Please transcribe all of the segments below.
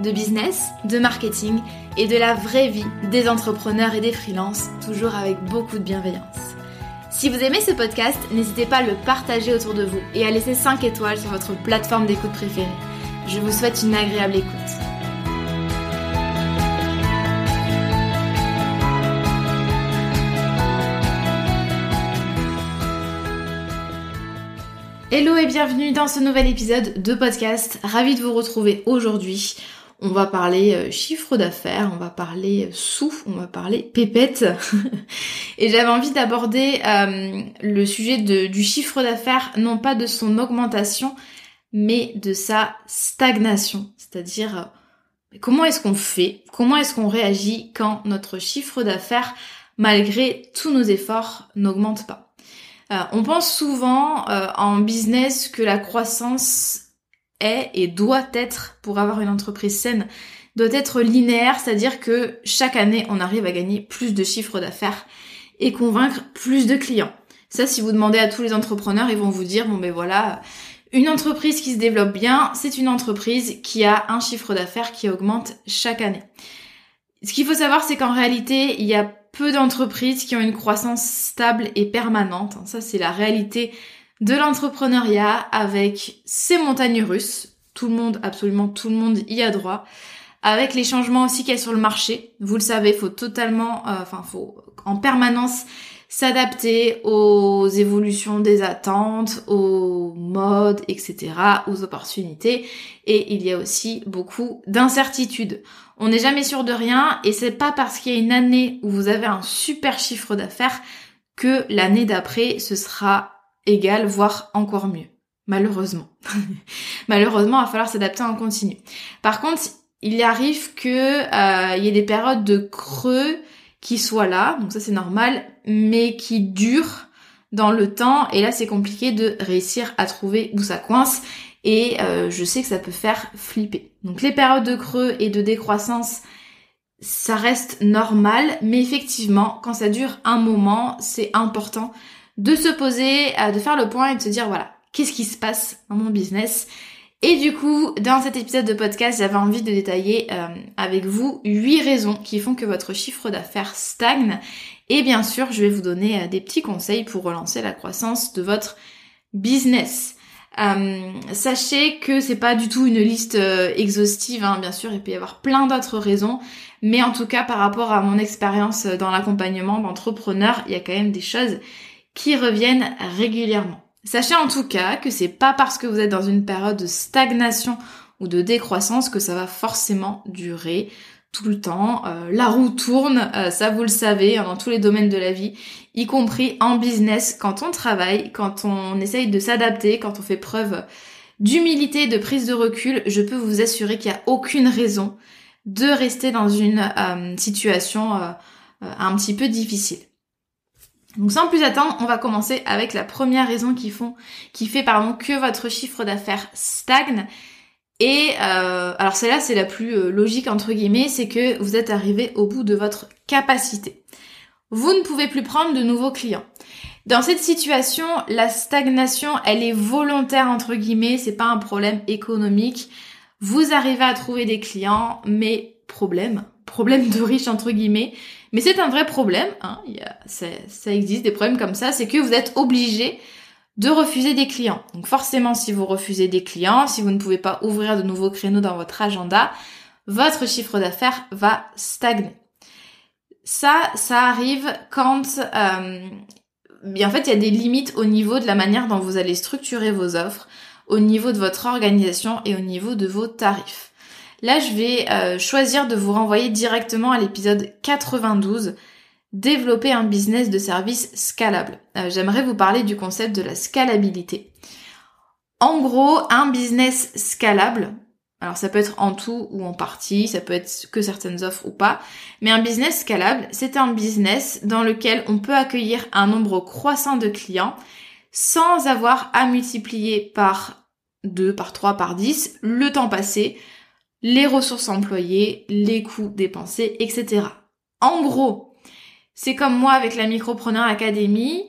de business, de marketing et de la vraie vie des entrepreneurs et des freelances, toujours avec beaucoup de bienveillance. Si vous aimez ce podcast, n'hésitez pas à le partager autour de vous et à laisser 5 étoiles sur votre plateforme d'écoute préférée. Je vous souhaite une agréable écoute. Hello et bienvenue dans ce nouvel épisode de podcast. Ravi de vous retrouver aujourd'hui on va parler euh, chiffre d'affaires, on va parler euh, sous, on va parler pépette. et j'avais envie d'aborder euh, le sujet du chiffre d'affaires, non pas de son augmentation, mais de sa stagnation. C'est-à-dire comment est-ce qu'on fait, comment est-ce qu'on réagit quand notre chiffre d'affaires, malgré tous nos efforts, n'augmente pas? on pense souvent en business que la croissance est et doit être, pour avoir une entreprise saine, doit être linéaire, c'est-à-dire que chaque année, on arrive à gagner plus de chiffres d'affaires et convaincre plus de clients. Ça, si vous demandez à tous les entrepreneurs, ils vont vous dire, bon ben voilà, une entreprise qui se développe bien, c'est une entreprise qui a un chiffre d'affaires qui augmente chaque année. Ce qu'il faut savoir, c'est qu'en réalité, il y a peu d'entreprises qui ont une croissance stable et permanente. Ça, c'est la réalité de l'entrepreneuriat avec ses montagnes russes. Tout le monde, absolument tout le monde y a droit. Avec les changements aussi qu'il y a sur le marché. Vous le savez, faut totalement, euh, enfin, faut en permanence s'adapter aux évolutions des attentes, aux modes, etc., aux opportunités. Et il y a aussi beaucoup d'incertitudes. On n'est jamais sûr de rien et c'est pas parce qu'il y a une année où vous avez un super chiffre d'affaires que l'année d'après ce sera voire encore mieux. Malheureusement. Malheureusement, il va falloir s'adapter en continu. Par contre, il arrive que euh, y ait des périodes de creux qui soient là, donc ça c'est normal, mais qui durent dans le temps. Et là, c'est compliqué de réussir à trouver où ça coince. Et euh, je sais que ça peut faire flipper. Donc les périodes de creux et de décroissance, ça reste normal, mais effectivement, quand ça dure un moment, c'est important de se poser, de faire le point et de se dire voilà, qu'est-ce qui se passe dans mon business? Et du coup, dans cet épisode de podcast, j'avais envie de détailler euh, avec vous huit raisons qui font que votre chiffre d'affaires stagne. Et bien sûr, je vais vous donner euh, des petits conseils pour relancer la croissance de votre business. Euh, sachez que c'est pas du tout une liste exhaustive, hein, bien sûr, il peut y avoir plein d'autres raisons, mais en tout cas par rapport à mon expérience dans l'accompagnement d'entrepreneurs, il y a quand même des choses qui reviennent régulièrement. Sachez en tout cas que c'est pas parce que vous êtes dans une période de stagnation ou de décroissance que ça va forcément durer tout le temps. Euh, la roue tourne, euh, ça vous le savez, hein, dans tous les domaines de la vie, y compris en business, quand on travaille, quand on essaye de s'adapter, quand on fait preuve d'humilité, de prise de recul, je peux vous assurer qu'il n'y a aucune raison de rester dans une euh, situation un petit peu difficile. Donc sans plus attendre, on va commencer avec la première raison qui, font, qui fait pardon, que votre chiffre d'affaires stagne. Et euh, alors celle-là, c'est la plus euh, logique entre guillemets, c'est que vous êtes arrivé au bout de votre capacité. Vous ne pouvez plus prendre de nouveaux clients. Dans cette situation, la stagnation, elle est volontaire entre guillemets, c'est pas un problème économique. Vous arrivez à trouver des clients, mais problème, problème de riche entre guillemets, mais c'est un vrai problème, hein, ça, existe des problèmes comme ça, c'est que vous êtes obligé de refuser des clients. Donc forcément, si vous refusez des clients, si vous ne pouvez pas ouvrir de nouveaux créneaux dans votre agenda, votre chiffre d'affaires va stagner. ça, ça arrive quand euh, en fait il y a des limites au niveau de la manière dont vous allez structurer vos offres, au niveau de votre organisation et au niveau de vos tarifs. Là, je vais euh, choisir de vous renvoyer directement à l'épisode 92 développer un business de service scalable. Euh, j'aimerais vous parler du concept de la scalabilité. En gros, un business scalable, alors ça peut être en tout ou en partie, ça peut être que certaines offres ou pas, mais un business scalable, c'est un business dans lequel on peut accueillir un nombre croissant de clients sans avoir à multiplier par 2, par 3, par 10 le temps passé, les ressources employées, les coûts dépensés, etc. En gros, c'est comme moi avec la Micropreneur Academy,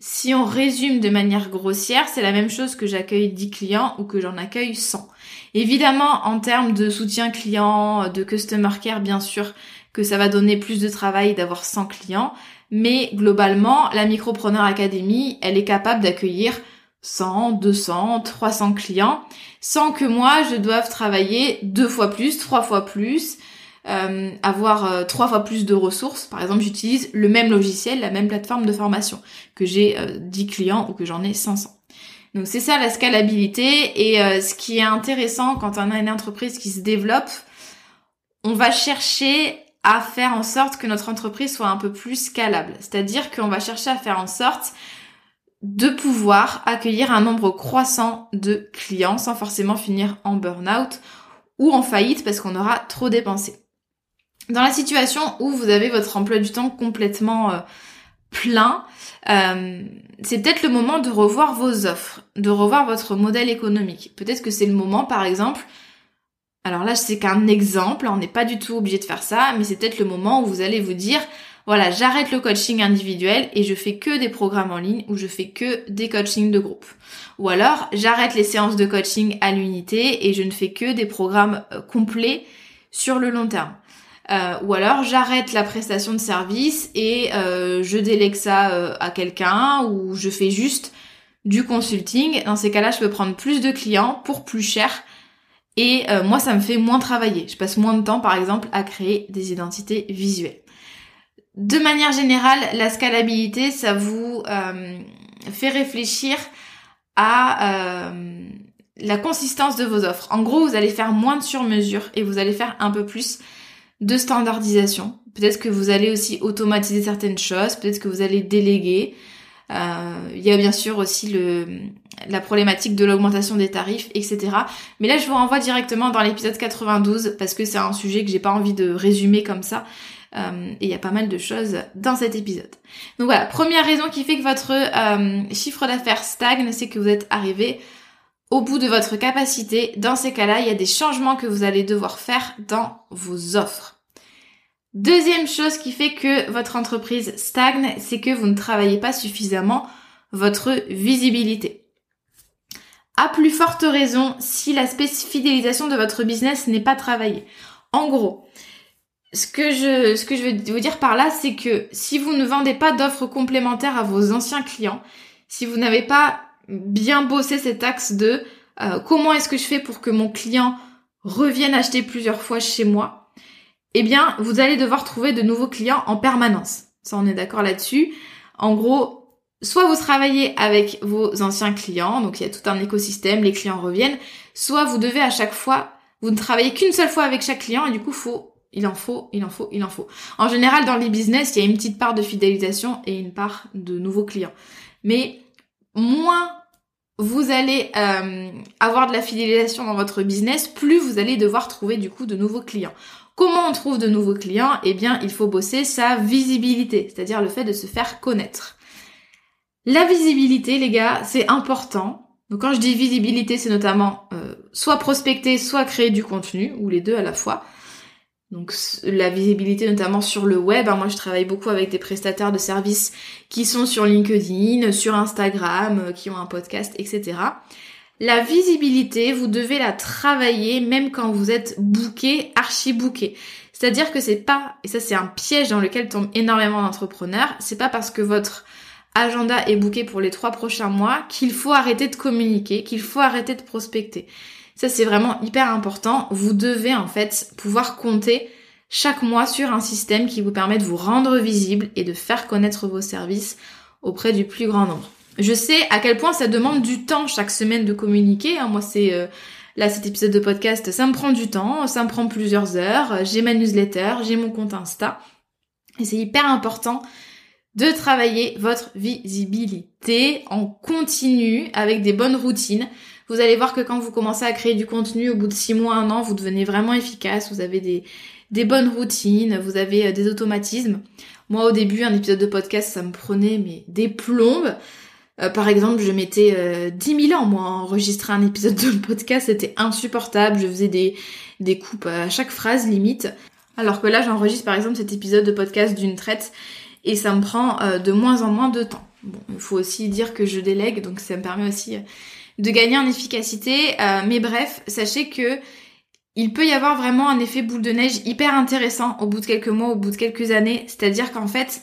si on résume de manière grossière, c'est la même chose que j'accueille 10 clients ou que j'en accueille 100. Évidemment, en termes de soutien client, de customer care, bien sûr que ça va donner plus de travail d'avoir 100 clients, mais globalement, la Micropreneur Academy, elle est capable d'accueillir 100, 200, 300 clients sans que moi je doive travailler deux fois plus, trois fois plus, euh, avoir euh, trois fois plus de ressources. Par exemple, j'utilise le même logiciel, la même plateforme de formation, que j'ai 10 euh, clients ou que j'en ai 500. Donc c'est ça la scalabilité et ce qui est intéressant quand on a une entreprise qui se développe, on va chercher à faire en sorte que notre entreprise soit un peu plus scalable. C'est-à-dire qu'on va chercher à faire en sorte de pouvoir accueillir un nombre croissant de clients sans forcément finir en burn-out ou en faillite parce qu'on aura trop dépensé. Dans la situation où vous avez votre emploi du temps complètement euh, plein, euh, c'est peut-être le moment de revoir vos offres, de revoir votre modèle économique. Peut-être que c'est le moment, par exemple, alors là c'est qu'un exemple, on n'est pas du tout obligé de faire ça, mais c'est peut-être le moment où vous allez vous dire, voilà, j'arrête le coaching individuel et je fais que des programmes en ligne ou je fais que des coachings de groupe. Ou alors, j'arrête les séances de coaching à l'unité et je ne fais que des programmes euh, complets sur le long terme. Euh, ou alors j'arrête la prestation de service et euh, je délègue ça à quelqu'un ou je fais juste du consulting. Dans ces cas-là, je peux prendre plus de clients pour plus cher et moi ça me fait moins travailler. Je passe moins de temps par exemple à créer des identités visuelles. De manière générale, la scalabilité, ça vous fait réfléchir à la consistance de vos offres. En gros, vous allez faire moins de sur-mesure et vous allez faire un peu plus de standardisation. Peut-être que vous allez aussi automatiser certaines choses, peut-être que vous allez déléguer. Euh, il y a bien sûr aussi la problématique de l'augmentation des tarifs, etc. Mais là, je vous renvoie directement dans l'épisode 92 parce que c'est un sujet que j'ai pas envie de résumer comme ça. Euh, et il y a pas mal de choses dans cet épisode. Donc voilà, première raison qui fait que votre euh, chiffre d'affaires stagne, c'est que vous êtes arrivé au bout de votre capacité. Dans ces cas-là, il y a des changements que vous allez devoir faire dans vos offres. Deuxième chose qui fait que votre entreprise stagne, c'est que vous ne travaillez pas suffisamment votre visibilité. À plus forte raison si l'aspect fidélisation de votre business n'est pas travaillé. En gros, ce que je, ce que je veux vous dire par là, c'est que si vous ne vendez pas d'offres complémentaires à vos anciens clients, si vous n'avez pas bien bosser cet axe de euh, comment est-ce que je fais pour que mon client revienne acheter plusieurs fois chez moi, eh bien, vous allez devoir trouver de nouveaux clients en permanence. Ça, on est d'accord là-dessus. En gros, soit vous travaillez avec vos anciens clients, donc il y a tout un écosystème, les clients reviennent, soit vous devez à chaque fois, vous ne travaillez qu'une seule fois avec chaque client et du coup, faut, il en faut, il en faut, il en faut. En général, dans les business, il y a une petite part de fidélisation et une part de nouveaux clients. Mais moins vous allez euh, avoir de la fidélisation dans votre business, plus vous allez devoir trouver du coup de nouveaux clients. Comment on trouve de nouveaux clients? Eh bien, il faut bosser sa visibilité, c'est-à-dire le fait de se faire connaître. La visibilité, les gars, c'est important. Donc quand je dis visibilité, c'est notamment euh, soit prospecter, soit créer du contenu, ou les deux à la fois. Donc la visibilité notamment sur le web. Hein. Moi je travaille beaucoup avec des prestataires de services qui sont sur LinkedIn, sur Instagram, euh, qui ont un podcast, etc. La visibilité, vous devez la travailler même quand vous êtes booké, archi booké. C'est-à-dire que c'est pas, et ça c'est un piège dans lequel tombent énormément d'entrepreneurs, c'est pas parce que votre agenda est booké pour les trois prochains mois qu'il faut arrêter de communiquer, qu'il faut arrêter de prospecter. Ça, c'est vraiment hyper important. Vous devez en fait pouvoir compter chaque mois sur un système qui vous permet de vous rendre visible et de faire connaître vos services auprès du plus grand nombre. Je sais à quel point ça demande du temps chaque semaine de communiquer. Hein. Moi, c'est euh, là cet épisode de podcast, ça me prend du temps, ça me prend plusieurs heures. J'ai ma newsletter, j'ai mon compte Insta, et c'est hyper important de travailler votre visibilité en continu avec des bonnes routines. Vous allez voir que quand vous commencez à créer du contenu, au bout de six mois, un an, vous devenez vraiment efficace. Vous avez des, des bonnes routines, vous avez euh, des automatismes. Moi, au début, un épisode de podcast, ça me prenait mais des plombes. Euh, par exemple, je mettais euh, 10 000 ans, moi, à enregistrer un épisode de podcast. C'était insupportable. Je faisais des, des coupes à chaque phrase, limite. Alors que là, j'enregistre, par exemple, cet épisode de podcast d'une traite et ça me prend euh, de moins en moins de temps. Bon, il faut aussi dire que je délègue, donc ça me permet aussi de gagner en efficacité. mais bref, sachez que il peut y avoir vraiment un effet boule de neige hyper intéressant au bout de quelques mois, au bout de quelques années. C'est-à-dire qu'en fait,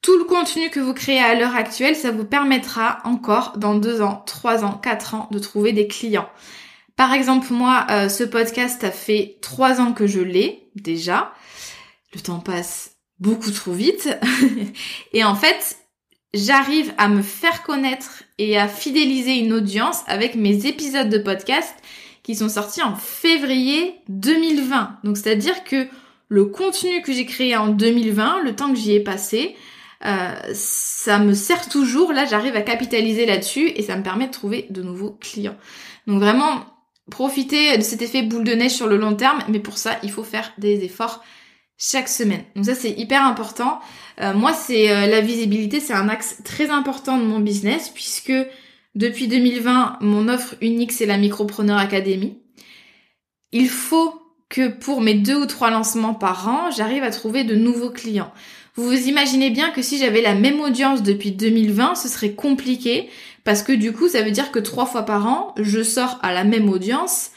tout le contenu que vous créez à l'heure actuelle, ça vous permettra encore dans deux ans, trois ans, quatre ans de trouver des clients. Par exemple, moi, euh, ce podcast a fait trois ans que je l'ai déjà. Le temps passe beaucoup trop vite. et en fait, j'arrive à me faire connaître et à fidéliser une audience avec mes épisodes de podcast qui sont sortis en février 2020. Donc c'est-à-dire que le contenu que j'ai créé en 2020, le temps que j'y ai passé, euh, ça me sert toujours. Là, j'arrive à capitaliser là-dessus et ça me permet de trouver de nouveaux clients. Donc vraiment, profitez de cet effet boule de neige sur le long terme, mais pour ça, il faut faire des efforts chaque semaine. Donc ça, c'est hyper important. Euh, moi, c'est euh, la visibilité, c'est un axe très important de mon business puisque depuis 2020, mon offre unique, c'est la Micropreneur Academy. Il faut que pour mes deux ou trois lancements par an, j'arrive à trouver de nouveaux clients. Vous vous imaginez bien que si j'avais la même audience depuis 2020, ce serait compliqué parce que du coup, ça veut dire que trois fois par an, je sors à la même audience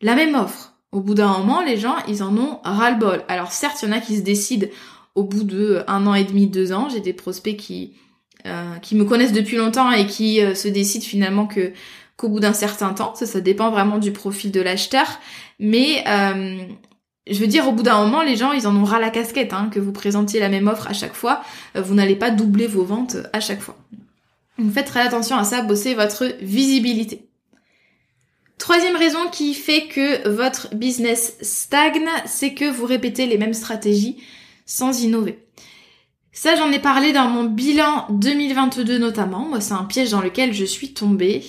la même offre. Au bout d'un moment, les gens, ils en ont ras-le-bol. Alors certes, il y en a qui se décident au bout de un an et demi, deux ans. J'ai des prospects qui euh, qui me connaissent depuis longtemps et qui euh, se décident finalement que qu'au bout d'un certain temps, ça, ça dépend vraiment du profil de l'acheteur, mais euh, je veux dire, au bout d'un moment, les gens, ils en ont ras la casquette, hein, que vous présentiez la même offre à chaque fois, vous n'allez pas doubler vos ventes à chaque fois. Donc faites très attention à ça, bossez votre visibilité. Troisième raison qui fait que votre business stagne, c'est que vous répétez les mêmes stratégies sans innover. Ça, j'en ai parlé dans mon bilan 2022 notamment. Moi, c'est un piège dans lequel je suis tombée.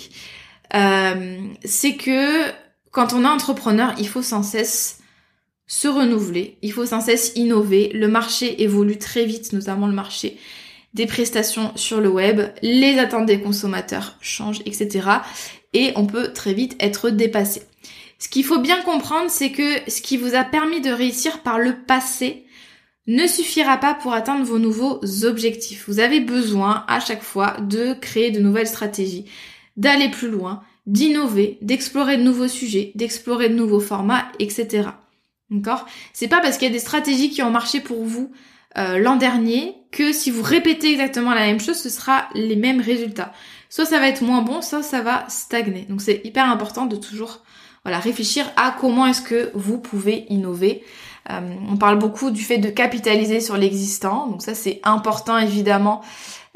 Euh, c'est que quand on est entrepreneur, il faut sans cesse se renouveler, il faut sans cesse innover. Le marché évolue très vite, notamment le marché des prestations sur le web, les attentes des consommateurs changent, etc. Et on peut très vite être dépassé. Ce qu'il faut bien comprendre, c'est que ce qui vous a permis de réussir par le passé, ne suffira pas pour atteindre vos nouveaux objectifs. Vous avez besoin à chaque fois de créer de nouvelles stratégies, d'aller plus loin, d'innover, d'explorer de nouveaux sujets, d'explorer de nouveaux formats, etc. D'accord? C'est pas parce qu'il y a des stratégies qui ont marché pour vous euh, l'an dernier que si vous répétez exactement la même chose, ce sera les mêmes résultats. Soit ça va être moins bon, soit ça va stagner. Donc c'est hyper important de toujours voilà, réfléchir à comment est-ce que vous pouvez innover. Euh, on parle beaucoup du fait de capitaliser sur l'existant, donc ça c'est important évidemment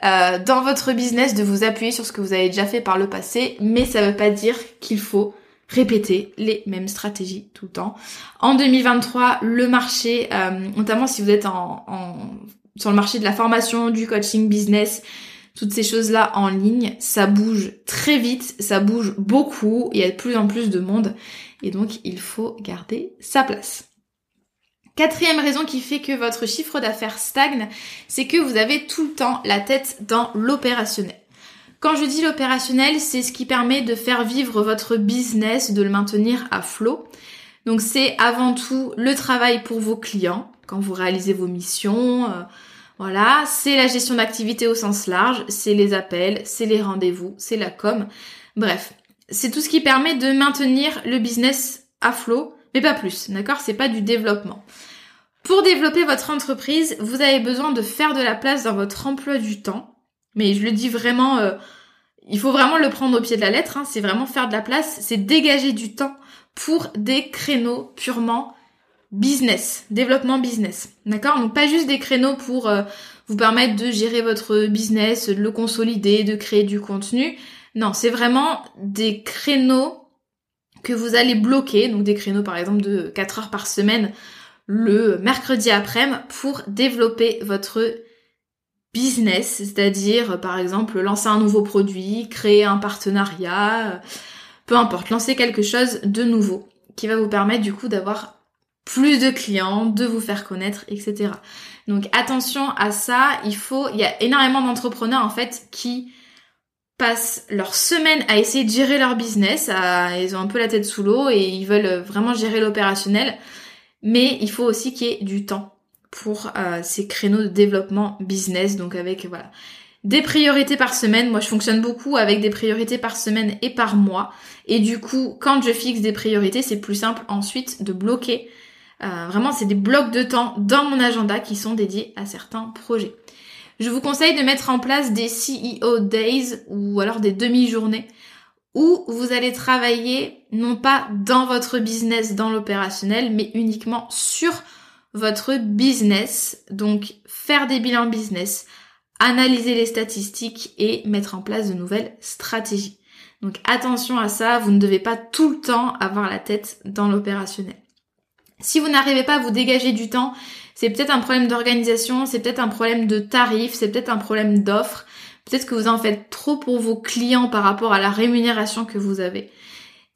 euh, dans votre business de vous appuyer sur ce que vous avez déjà fait par le passé, mais ça ne veut pas dire qu'il faut répéter les mêmes stratégies tout le temps. En 2023, le marché, euh, notamment si vous êtes en, sur le marché de la formation, du coaching business, toutes ces choses-là en ligne, ça bouge très vite, ça bouge beaucoup, il y a de plus en plus de monde, et donc il faut garder sa place. Quatrième raison qui fait que votre chiffre d'affaires stagne, c'est que vous avez tout le temps la tête dans l'opérationnel. Quand je dis l'opérationnel, c'est ce qui permet de faire vivre votre business, de le maintenir à flot. Donc c'est avant tout le travail pour vos clients, quand vous réalisez vos missions, euh, voilà, c'est la gestion d'activité au sens large, c'est les appels, c'est les rendez-vous, c'est la com. Bref, c'est tout ce qui permet de maintenir le business à flot mais pas plus, d'accord? C'est pas du développement. Pour développer votre entreprise, vous avez besoin de faire de la place dans votre emploi du temps. Mais je le dis vraiment, euh, il faut vraiment le prendre au pied de la lettre. Hein. c'est vraiment faire de la place, c'est dégager du temps pour des créneaux purement business, développement business. D'accord? Donc pas juste des créneaux pour euh, vous permettre de gérer votre business, de le consolider, de créer du contenu. Non, c'est vraiment des créneaux que vous allez bloquer, donc des créneaux par exemple de 4 heures par semaine le mercredi après-midi pour développer votre business, c'est-à-dire par exemple lancer un nouveau produit, créer un partenariat, peu importe, lancer quelque chose de nouveau qui va vous permettre du coup d'avoir plus de clients, de vous faire connaître, etc. Donc attention à ça, il faut, il y a énormément d'entrepreneurs en fait qui passent leur semaine à essayer de gérer leur business, ils ont un peu la tête sous l'eau et ils veulent vraiment gérer l'opérationnel, mais il faut aussi qu'il y ait du temps pour euh, ces créneaux de développement business, donc avec voilà des priorités par semaine. Moi, je fonctionne beaucoup avec des priorités par semaine et par mois. Et du coup, quand je fixe des priorités, c'est plus simple ensuite de bloquer. Euh, vraiment, c'est des blocs de temps dans mon agenda qui sont dédiés à certains projets. Je vous conseille de mettre en place des CEO Days ou alors des demi-journées où vous allez travailler non pas dans votre business, dans l'opérationnel, mais uniquement sur votre business. Donc faire des bilans business, analyser les statistiques et mettre en place de nouvelles stratégies. Donc attention à ça, vous ne devez pas tout le temps avoir la tête dans l'opérationnel. Si vous n'arrivez pas à vous dégager du temps, c'est peut-être un problème d'organisation, c'est peut-être un problème de tarif, c'est peut-être un problème d'offre, peut-être que vous en faites trop pour vos clients par rapport à la rémunération que vous avez.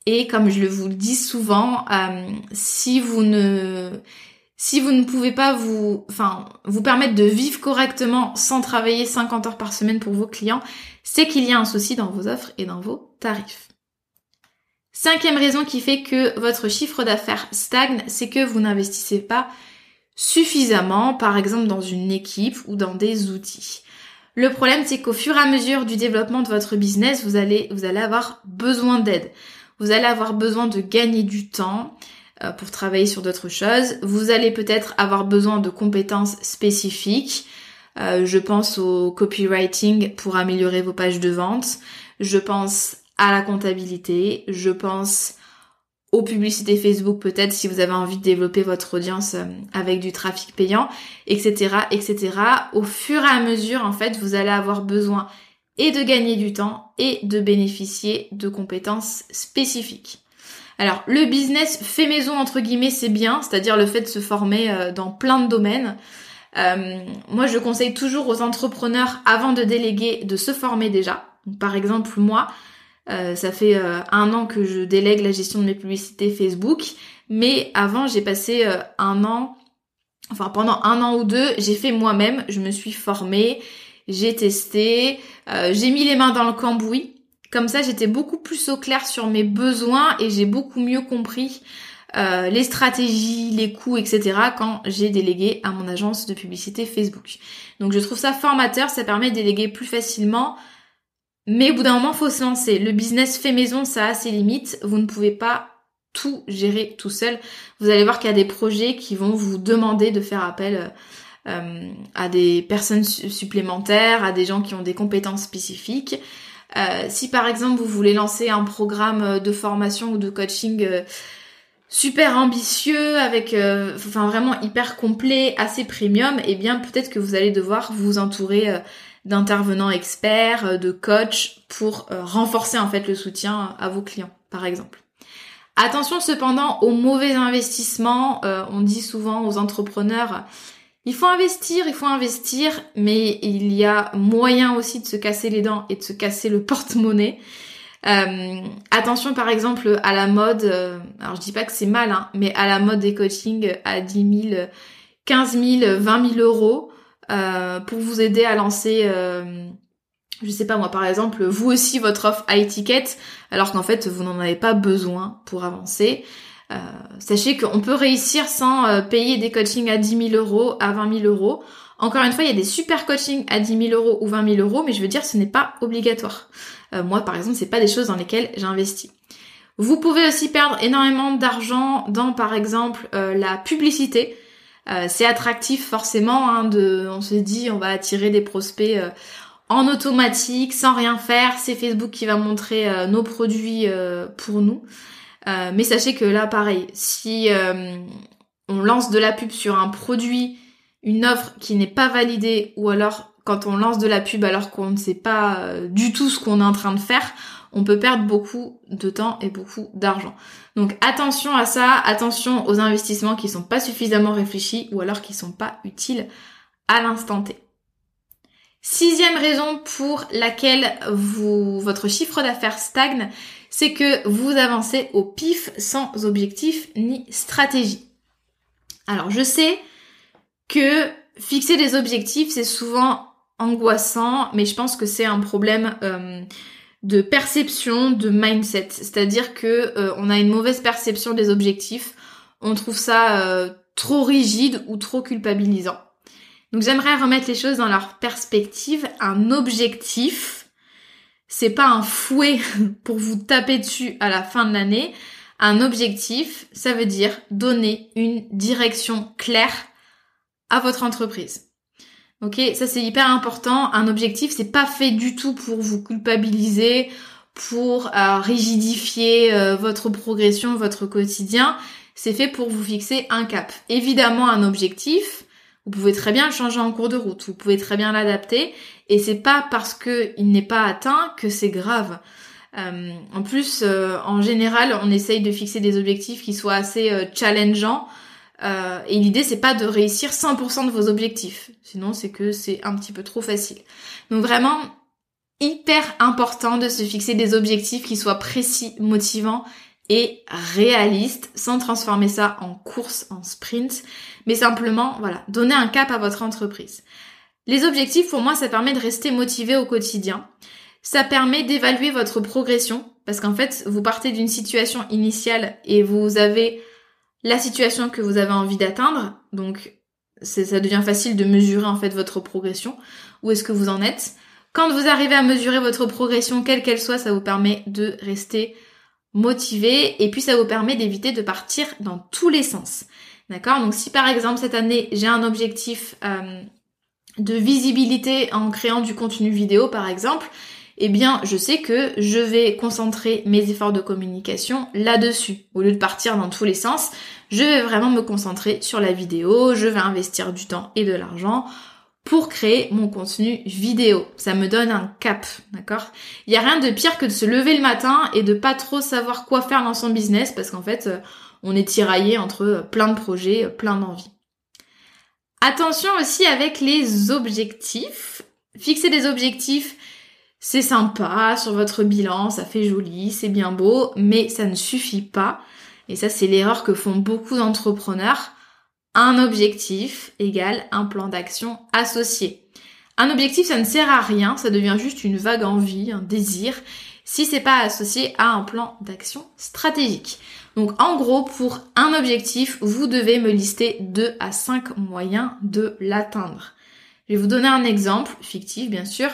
Et comme je vous le dis souvent, euh, si vous ne pouvez pas vous permettre de vivre correctement sans travailler 50 heures par semaine pour vos clients, c'est qu'il y a un souci dans vos offres et dans vos tarifs. Cinquième raison qui fait que votre chiffre d'affaires stagne, c'est que vous n'investissez pas suffisamment, par exemple dans une équipe ou dans des outils. Le problème, c'est qu'au fur et à mesure du développement de votre business, vous allez, vous allez avoir besoin d'aide. Vous allez avoir besoin de gagner du temps, euh, pour travailler sur d'autres choses. Vous allez peut-être avoir besoin de compétences spécifiques. Euh, je pense au copywriting pour améliorer vos pages de vente. Je pense à la comptabilité. Je pense aux publicités Facebook peut-être si vous avez envie de développer votre audience euh, avec du trafic payant, etc., etc. Au fur et à mesure, en fait, vous allez avoir besoin et de gagner du temps et de bénéficier de compétences spécifiques. Alors le business fait maison entre guillemets c'est bien, c'est-à-dire le fait de se former euh, dans plein de domaines. Euh, moi je conseille toujours aux entrepreneurs avant de déléguer de se former déjà. par exemple moi, euh, ça fait un an que je délègue la gestion de mes publicités Facebook, mais avant j'ai passé un an, enfin pendant un an ou deux, j'ai fait moi-même, je me suis formée, j'ai testé, j'ai mis les mains dans le cambouis comme ça, j'étais beaucoup plus au clair sur mes besoins et j'ai beaucoup mieux compris euh, les stratégies, les coûts, etc. quand j'ai délégué à mon agence de publicité Facebook. Donc je trouve ça formateur, ça permet de déléguer plus facilement. Mais au bout d'un moment, faut se lancer. Le business fait maison, ça a ses limites. Vous ne pouvez pas tout gérer tout seul. Vous allez voir qu'il y a des projets qui vont vous demander de faire appel euh, à des personnes supplémentaires, à des gens qui ont des compétences spécifiques. Euh, si par exemple vous voulez lancer un programme de formation ou de coaching euh, super ambitieux, avec enfin vraiment hyper complet, assez premium, eh bien peut-être que vous allez devoir vous entourer d'intervenants experts, de coachs pour renforcer en fait le soutien à vos clients, par exemple. Attention cependant aux mauvais investissements. on dit souvent aux entrepreneurs il faut investir, il faut investir, mais il y a moyen aussi de se casser les dents et de se casser le porte-monnaie. Euh, attention par exemple à la mode, euh, alors je dis pas que c'est mal, hein, mais à la mode des coachings à 10 000, 15 000, 20 000 euros euh, pour vous aider à lancer, je sais pas moi par exemple, vous aussi votre offre à étiquette, alors qu'en fait vous n'en avez pas besoin pour avancer. Euh, sachez qu'on peut réussir sans euh, payer des coachings à 10 000 euros, à 20 000 euros. Encore une fois, il y a des super coachings à 10 000 euros ou 20 000 euros, mais je veux dire, ce n'est pas obligatoire. Euh, moi, par exemple, c'est pas des choses dans lesquelles j'investis. Vous pouvez aussi perdre énormément d'argent dans, par exemple, la publicité. C'est attractif forcément. Hein, on se dit, on va attirer des prospects en automatique, sans rien faire. C'est Facebook qui va montrer nos produits pour nous. Euh, mais sachez que là, pareil, si euh, on lance de la pub sur un produit, une offre qui n'est pas validée, ou alors quand on lance de la pub alors qu'on ne sait pas euh, du tout ce qu'on est en train de faire, on peut perdre beaucoup de temps et beaucoup d'argent. Donc attention à ça, attention aux investissements qui sont pas suffisamment réfléchis ou alors qui sont pas utiles à l'instant T. Sixième raison pour laquelle votre chiffre d'affaires stagne, c'est que vous avancez au pif sans objectif ni stratégie. Alors je sais que fixer des objectifs, c'est souvent angoissant, mais je pense que c'est un problème euh, de perception, de mindset. C'est-à-dire que euh, on a une mauvaise perception des objectifs, on trouve ça euh, trop rigide ou trop culpabilisant. Donc j'aimerais remettre les choses dans leur perspective. Un objectif, c'est pas un fouet pour vous taper dessus à la fin de l'année. Un objectif, ça veut dire donner une direction claire à votre entreprise. Ok, ça c'est hyper important. Un objectif, c'est pas fait du tout pour vous culpabiliser, pour euh, rigidifier euh, votre progression, votre quotidien. C'est fait pour vous fixer un cap. Évidemment, un objectif, vous pouvez très bien le changer en cours de route. Vous pouvez très bien l'adapter. Et c'est pas parce que il n'est pas atteint que c'est grave. Euh, en plus, en général, on essaye de fixer des objectifs qui soient assez challengeants euh, et l'idée c'est pas de réussir 100% de vos objectifs, sinon c'est que c'est un petit peu trop facile. Donc vraiment hyper important de se fixer des objectifs qui soient précis, motivants et réalistes, sans transformer ça en course, en sprint, mais simplement voilà donner un cap à votre entreprise. Les objectifs pour moi ça permet de rester motivé au quotidien. Ça permet d'évaluer votre progression parce qu'en fait vous partez d'une situation initiale et vous avez la situation que vous avez envie d'atteindre. Donc, ça devient facile de mesurer en fait votre progression. Où est-ce que vous en êtes? Quand vous arrivez à mesurer votre progression, quelle qu'elle soit, ça vous permet de rester motivé et puis ça vous permet d'éviter de partir dans tous les sens. D'accord? Donc si par exemple cette année j'ai un objectif euh, de visibilité en créant du contenu vidéo par exemple, eh bien, je sais que je vais concentrer mes efforts de communication là-dessus. Au lieu de partir dans tous les sens, je vais vraiment me concentrer sur la vidéo, je vais investir du temps et de l'argent pour créer mon contenu vidéo. Ça me donne un cap, d'accord? Il y a rien de pire que de se lever le matin et de pas trop savoir quoi faire dans son business parce qu'en fait, euh, on est tiraillé entre plein de projets, plein d'envies. Attention aussi avec les objectifs. Fixer des objectifs c'est sympa sur votre bilan, ça fait joli, c'est bien beau, mais ça ne suffit pas. Et ça, c'est l'erreur que font beaucoup d'entrepreneurs. Un objectif égale un plan d'action associé. Un objectif, ça ne sert à rien, ça devient juste une vague envie, un désir, si c'est pas associé à un plan d'action stratégique. Donc en gros, pour un objectif, vous devez me lister 2 à 5 moyens de l'atteindre. Je vais vous donner un exemple, fictif bien sûr.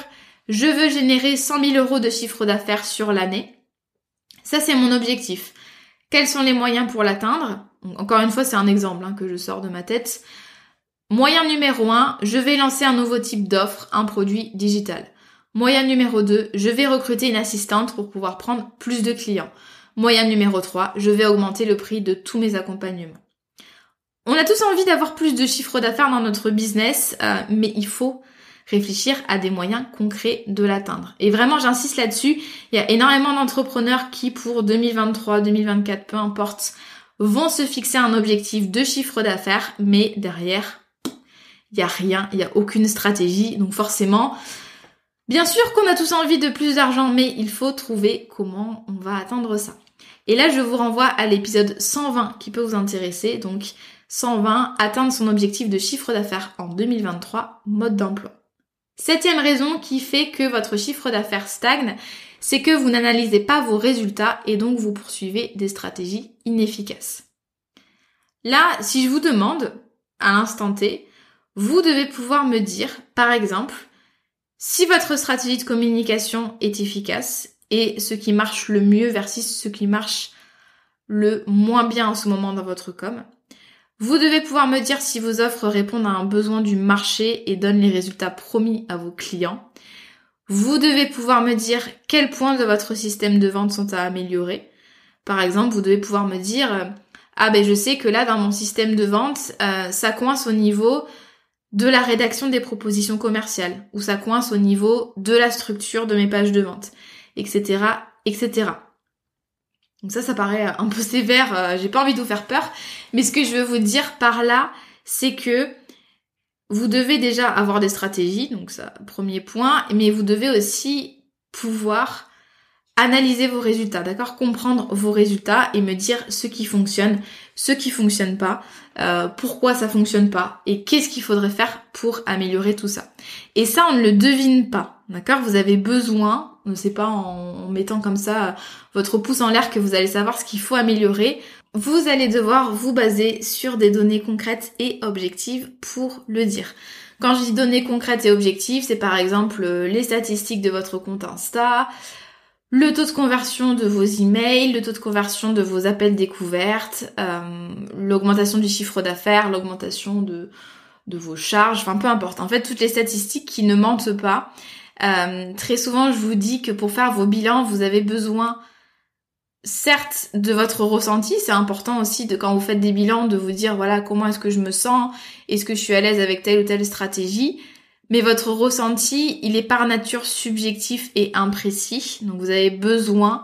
Je veux générer 100 000 euros de chiffre d'affaires sur l'année. Ça, c'est mon objectif. Quels sont les moyens pour l'atteindre? Encore une fois, c'est un exemple hein, que je sors de ma tête. Moyen numéro 1, je vais lancer un nouveau type d'offre, un produit digital. Moyen numéro 2, je vais recruter une assistante pour pouvoir prendre plus de clients. Moyen numéro 3, je vais augmenter le prix de tous mes accompagnements. On a tous envie d'avoir plus de chiffre d'affaires dans notre business, euh, mais il faut réfléchir à des moyens concrets de l'atteindre. Et vraiment, j'insiste là-dessus, il y a énormément d'entrepreneurs qui, pour 2023, 2024, peu importe, vont se fixer un objectif de chiffre d'affaires, mais derrière, il n'y a rien, il n'y a aucune stratégie. Donc forcément, bien sûr qu'on a tous envie de plus d'argent, mais il faut trouver comment on va atteindre ça. Et là, je vous renvoie à l'épisode 120 qui peut vous intéresser. Donc 120, atteindre son objectif de chiffre d'affaires en 2023, mode d'emploi. Septième raison qui fait que votre chiffre d'affaires stagne, c'est que vous n'analysez pas vos résultats et donc vous poursuivez des stratégies inefficaces. Là, si je vous demande, à l'instant T, vous devez pouvoir me dire, par exemple, si votre stratégie de communication est efficace et ce qui marche le mieux versus ce qui marche le moins bien en ce moment dans votre com. Vous devez pouvoir me dire si vos offres répondent à un besoin du marché et donnent les résultats promis à vos clients. Vous devez pouvoir me dire quels points de votre système de vente sont à améliorer. Par exemple, vous devez pouvoir me dire ah ben je sais que là dans mon système de vente, euh, ça coince au niveau de la rédaction des propositions commerciales, ou ça coince au niveau de la structure de mes pages de vente, etc., etc. Donc ça, ça paraît un peu sévère, euh, j'ai pas envie de vous faire peur, mais ce que je veux vous dire par là, c'est que vous devez déjà avoir des stratégies, donc ça, premier point, mais vous devez aussi pouvoir analyser vos résultats, d'accord? Comprendre vos résultats et me dire ce qui fonctionne, ce qui fonctionne pas, euh, pourquoi ça fonctionne pas et qu'est-ce qu'il faudrait faire pour améliorer tout ça. Et ça, on ne le devine pas, d'accord? Vous avez besoin, ne sais pas en, mettant comme ça votre pouce en l'air que vous allez savoir ce qu'il faut améliorer. Vous allez devoir vous baser sur des données concrètes et objectives pour le dire. Quand je dis données concrètes et objectives, c'est par exemple les statistiques de votre compte Insta, le taux de conversion de vos emails, le taux de conversion de vos appels découvertes, euh, l'augmentation du chiffre d'affaires, l'augmentation de, de vos charges, enfin peu importe. En fait, toutes les statistiques qui ne mentent pas. Euh, très souvent, je vous dis que pour faire vos bilans, vous avez besoin, certes, de votre ressenti. C'est important aussi de quand vous faites des bilans de vous dire voilà comment est-ce que je me sens, est-ce que je suis à l'aise avec telle ou telle stratégie? Mais votre ressenti, il est par nature subjectif et imprécis. Donc vous avez besoin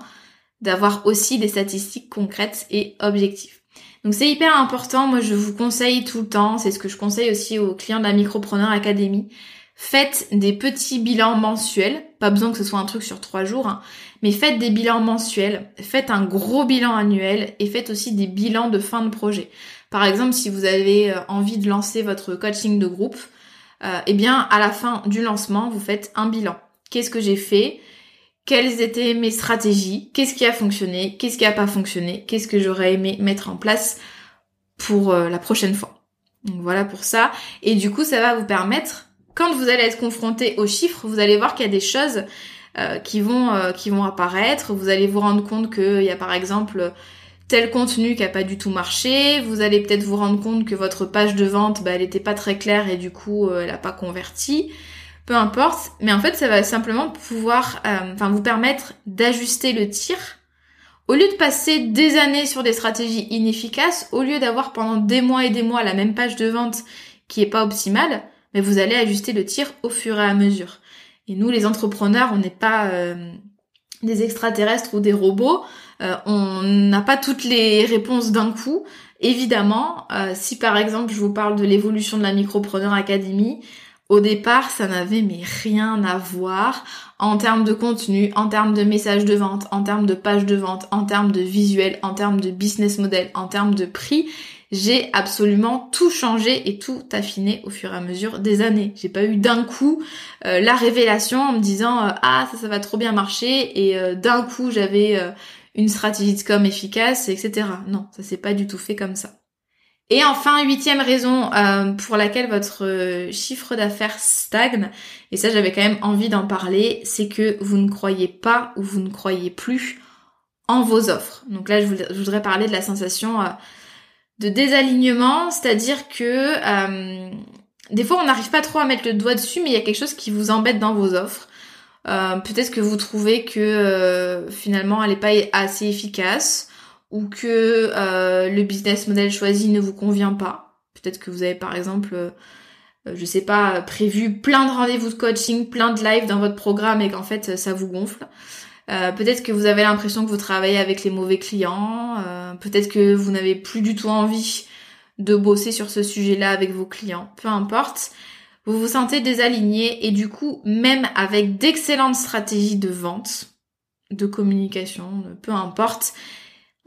d'avoir aussi des statistiques concrètes et objectives. Donc c'est hyper important, moi je vous conseille tout le temps, c'est ce que je conseille aussi aux clients de la Micropreneur Academy. Faites des petits bilans mensuels, pas besoin que ce soit un truc sur trois jours, hein, mais faites des bilans mensuels, faites un gros bilan annuel et faites aussi des bilans de fin de projet. Par exemple, si vous avez euh, envie de lancer votre coaching de groupe, euh, eh bien à la fin du lancement, vous faites un bilan. Qu'est-ce que j'ai fait? Quelles étaient mes stratégies? Qu'est-ce qui a fonctionné? Qu'est-ce qui a pas fonctionné? Qu'est-ce que j'aurais aimé mettre en place pour euh, la prochaine fois? Donc voilà pour ça. Et du coup, ça va vous permettre, quand vous allez être confronté aux chiffres, vous allez voir qu'il y a des choses euh, qui vont qui vont apparaître. Vous allez vous rendre compte qu'il y a par exemple tel contenu qui a pas du tout marché, vous allez peut-être vous rendre compte que votre page de vente, bah, elle était pas très claire et du coup, euh, elle a pas converti. Peu importe, mais en fait, ça va simplement pouvoir, euh, enfin, vous permettre d'ajuster le tir. Au lieu de passer des années sur des stratégies inefficaces, au lieu d'avoir pendant des mois et des mois la même page de vente qui est pas optimale, mais vous allez ajuster le tir au fur et à mesure. Et nous, les entrepreneurs, on n'est pas euh, des extraterrestres ou des robots. Euh, on n'a pas toutes les réponses d'un coup. Évidemment, euh, si par exemple je vous parle de l'évolution de la Micropreneur Academy, au départ, ça n'avait mais rien à voir en termes de contenu, en termes de messages de vente, en termes de pages de vente, en termes de visuel, en termes de business model, en termes de prix. J'ai absolument tout changé et tout affiné au fur et à mesure des années. J'ai pas eu d'un coup euh, la révélation en me disant ah ça ça va trop bien marcher et d'un coup j'avais une stratégie de com efficace, etc. Non, ça s'est pas du tout fait comme ça. Et enfin, huitième raison euh, pour laquelle votre euh, chiffre d'affaires stagne, et ça j'avais quand même envie d'en parler, c'est que vous ne croyez pas ou vous ne croyez plus en vos offres. Donc là, je, voudrais parler de la sensation euh, de désalignement, c'est-à-dire que des fois on n'arrive pas trop à mettre le doigt dessus, mais il y a quelque chose qui vous embête dans vos offres. Euh, peut-être que vous trouvez que euh, finalement elle n'est pas assez efficace ou que euh, le business model choisi ne vous convient pas. Peut-être que vous avez par exemple, je sais pas, prévu plein de rendez-vous de coaching, plein de lives dans votre programme et qu'en fait ça vous gonfle. peut-être que vous avez l'impression que vous travaillez avec les mauvais clients. peut-être que vous n'avez plus du tout envie de bosser sur ce sujet-là avec vos clients. Peu importe vous vous sentez désaligné et du coup, même avec d'excellentes stratégies de vente, de communication, peu importe,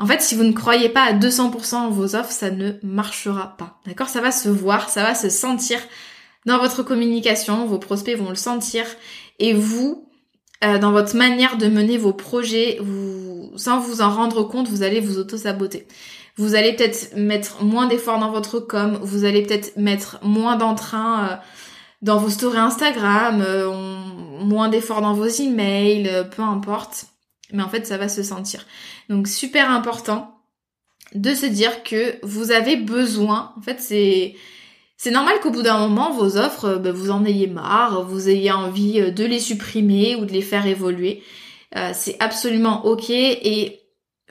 en fait, si vous ne croyez pas à 200% en vos offres, ça ne marchera pas. D'accord? Ça va se voir, ça va se sentir dans votre communication, vos prospects vont le sentir et vous, euh, dans votre manière de mener vos projets, sans vous en rendre compte, vous allez vous auto-saboter. Vous allez peut-être mettre moins d'efforts dans votre com, vous allez peut-être mettre moins d'entrain euh, dans vos stories Instagram, euh, moins d'efforts dans vos emails, peu importe. Mais en fait, ça va se sentir. Donc, super important de se dire que vous avez besoin. En fait, c'est normal qu'au bout d'un moment, vos offres, euh, ben, vous en ayez marre, vous ayez envie de les supprimer ou de les faire évoluer. c'est absolument ok et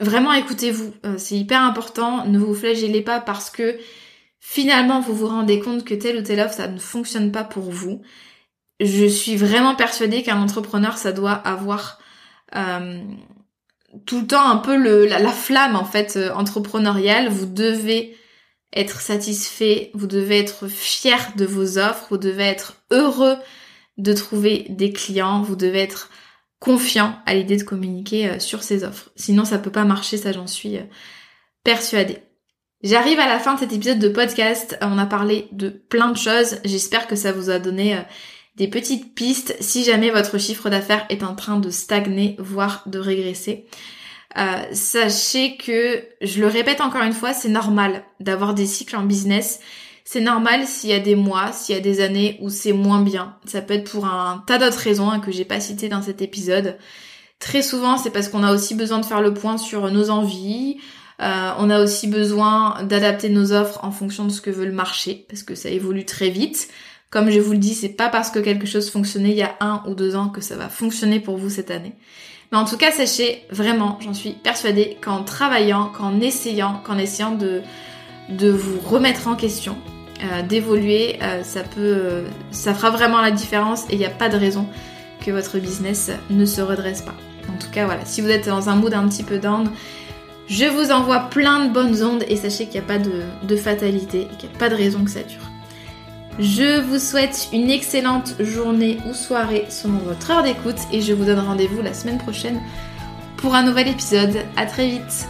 vraiment écoutez-vous, euh, c'est hyper important, ne vous flagellez pas parce que finalement vous vous rendez compte que telle ou telle offre ça ne fonctionne pas pour vous. Je suis vraiment persuadée qu'un entrepreneur ça doit avoir euh, tout le temps un peu le, la, flamme en fait euh, entrepreneuriale. Vous devez être satisfait, vous devez être fier de vos offres, vous devez être heureux de trouver des clients, vous devez être confiant à l'idée de communiquer euh, sur ces offres. Sinon ça peut pas marcher, ça j'en suis euh, persuadée. J'arrive à la fin de cet épisode de podcast. On a parlé de plein de choses. J'espère que ça vous a donné des petites pistes si jamais votre chiffre d'affaires est en train de stagner, voire de régresser. Euh, sachez que, je le répète encore une fois, c'est normal d'avoir des cycles en business. C'est normal s'il y a des mois, s'il y a des années où c'est moins bien. Ça peut être pour un tas d'autres raisons hein, que j'ai pas citées dans cet épisode. Très souvent, c'est parce qu'on a aussi besoin de faire le point sur nos envies. Euh, on a aussi besoin d'adapter nos offres en fonction de ce que veut le marché, parce que ça évolue très vite. Comme je vous le dis, c'est pas parce que quelque chose fonctionnait il y a un ou deux ans que ça va fonctionner pour vous cette année. Mais en tout cas, sachez vraiment, j'en suis persuadée, qu'en travaillant, qu'en essayant, qu'en essayant de, de vous remettre en question, euh, d'évoluer, euh, ça peut, ça fera vraiment la différence et il n'y a pas de raison que votre business ne se redresse pas. En tout cas, voilà, si vous êtes dans un mood un petit peu down, je vous envoie plein de bonnes ondes et sachez qu'il n'y a pas de, de fatalité et qu'il n'y a pas de raison que ça dure. Je vous souhaite une excellente journée ou soirée selon votre heure d'écoute et je vous donne rendez-vous la semaine prochaine pour un nouvel épisode. À très vite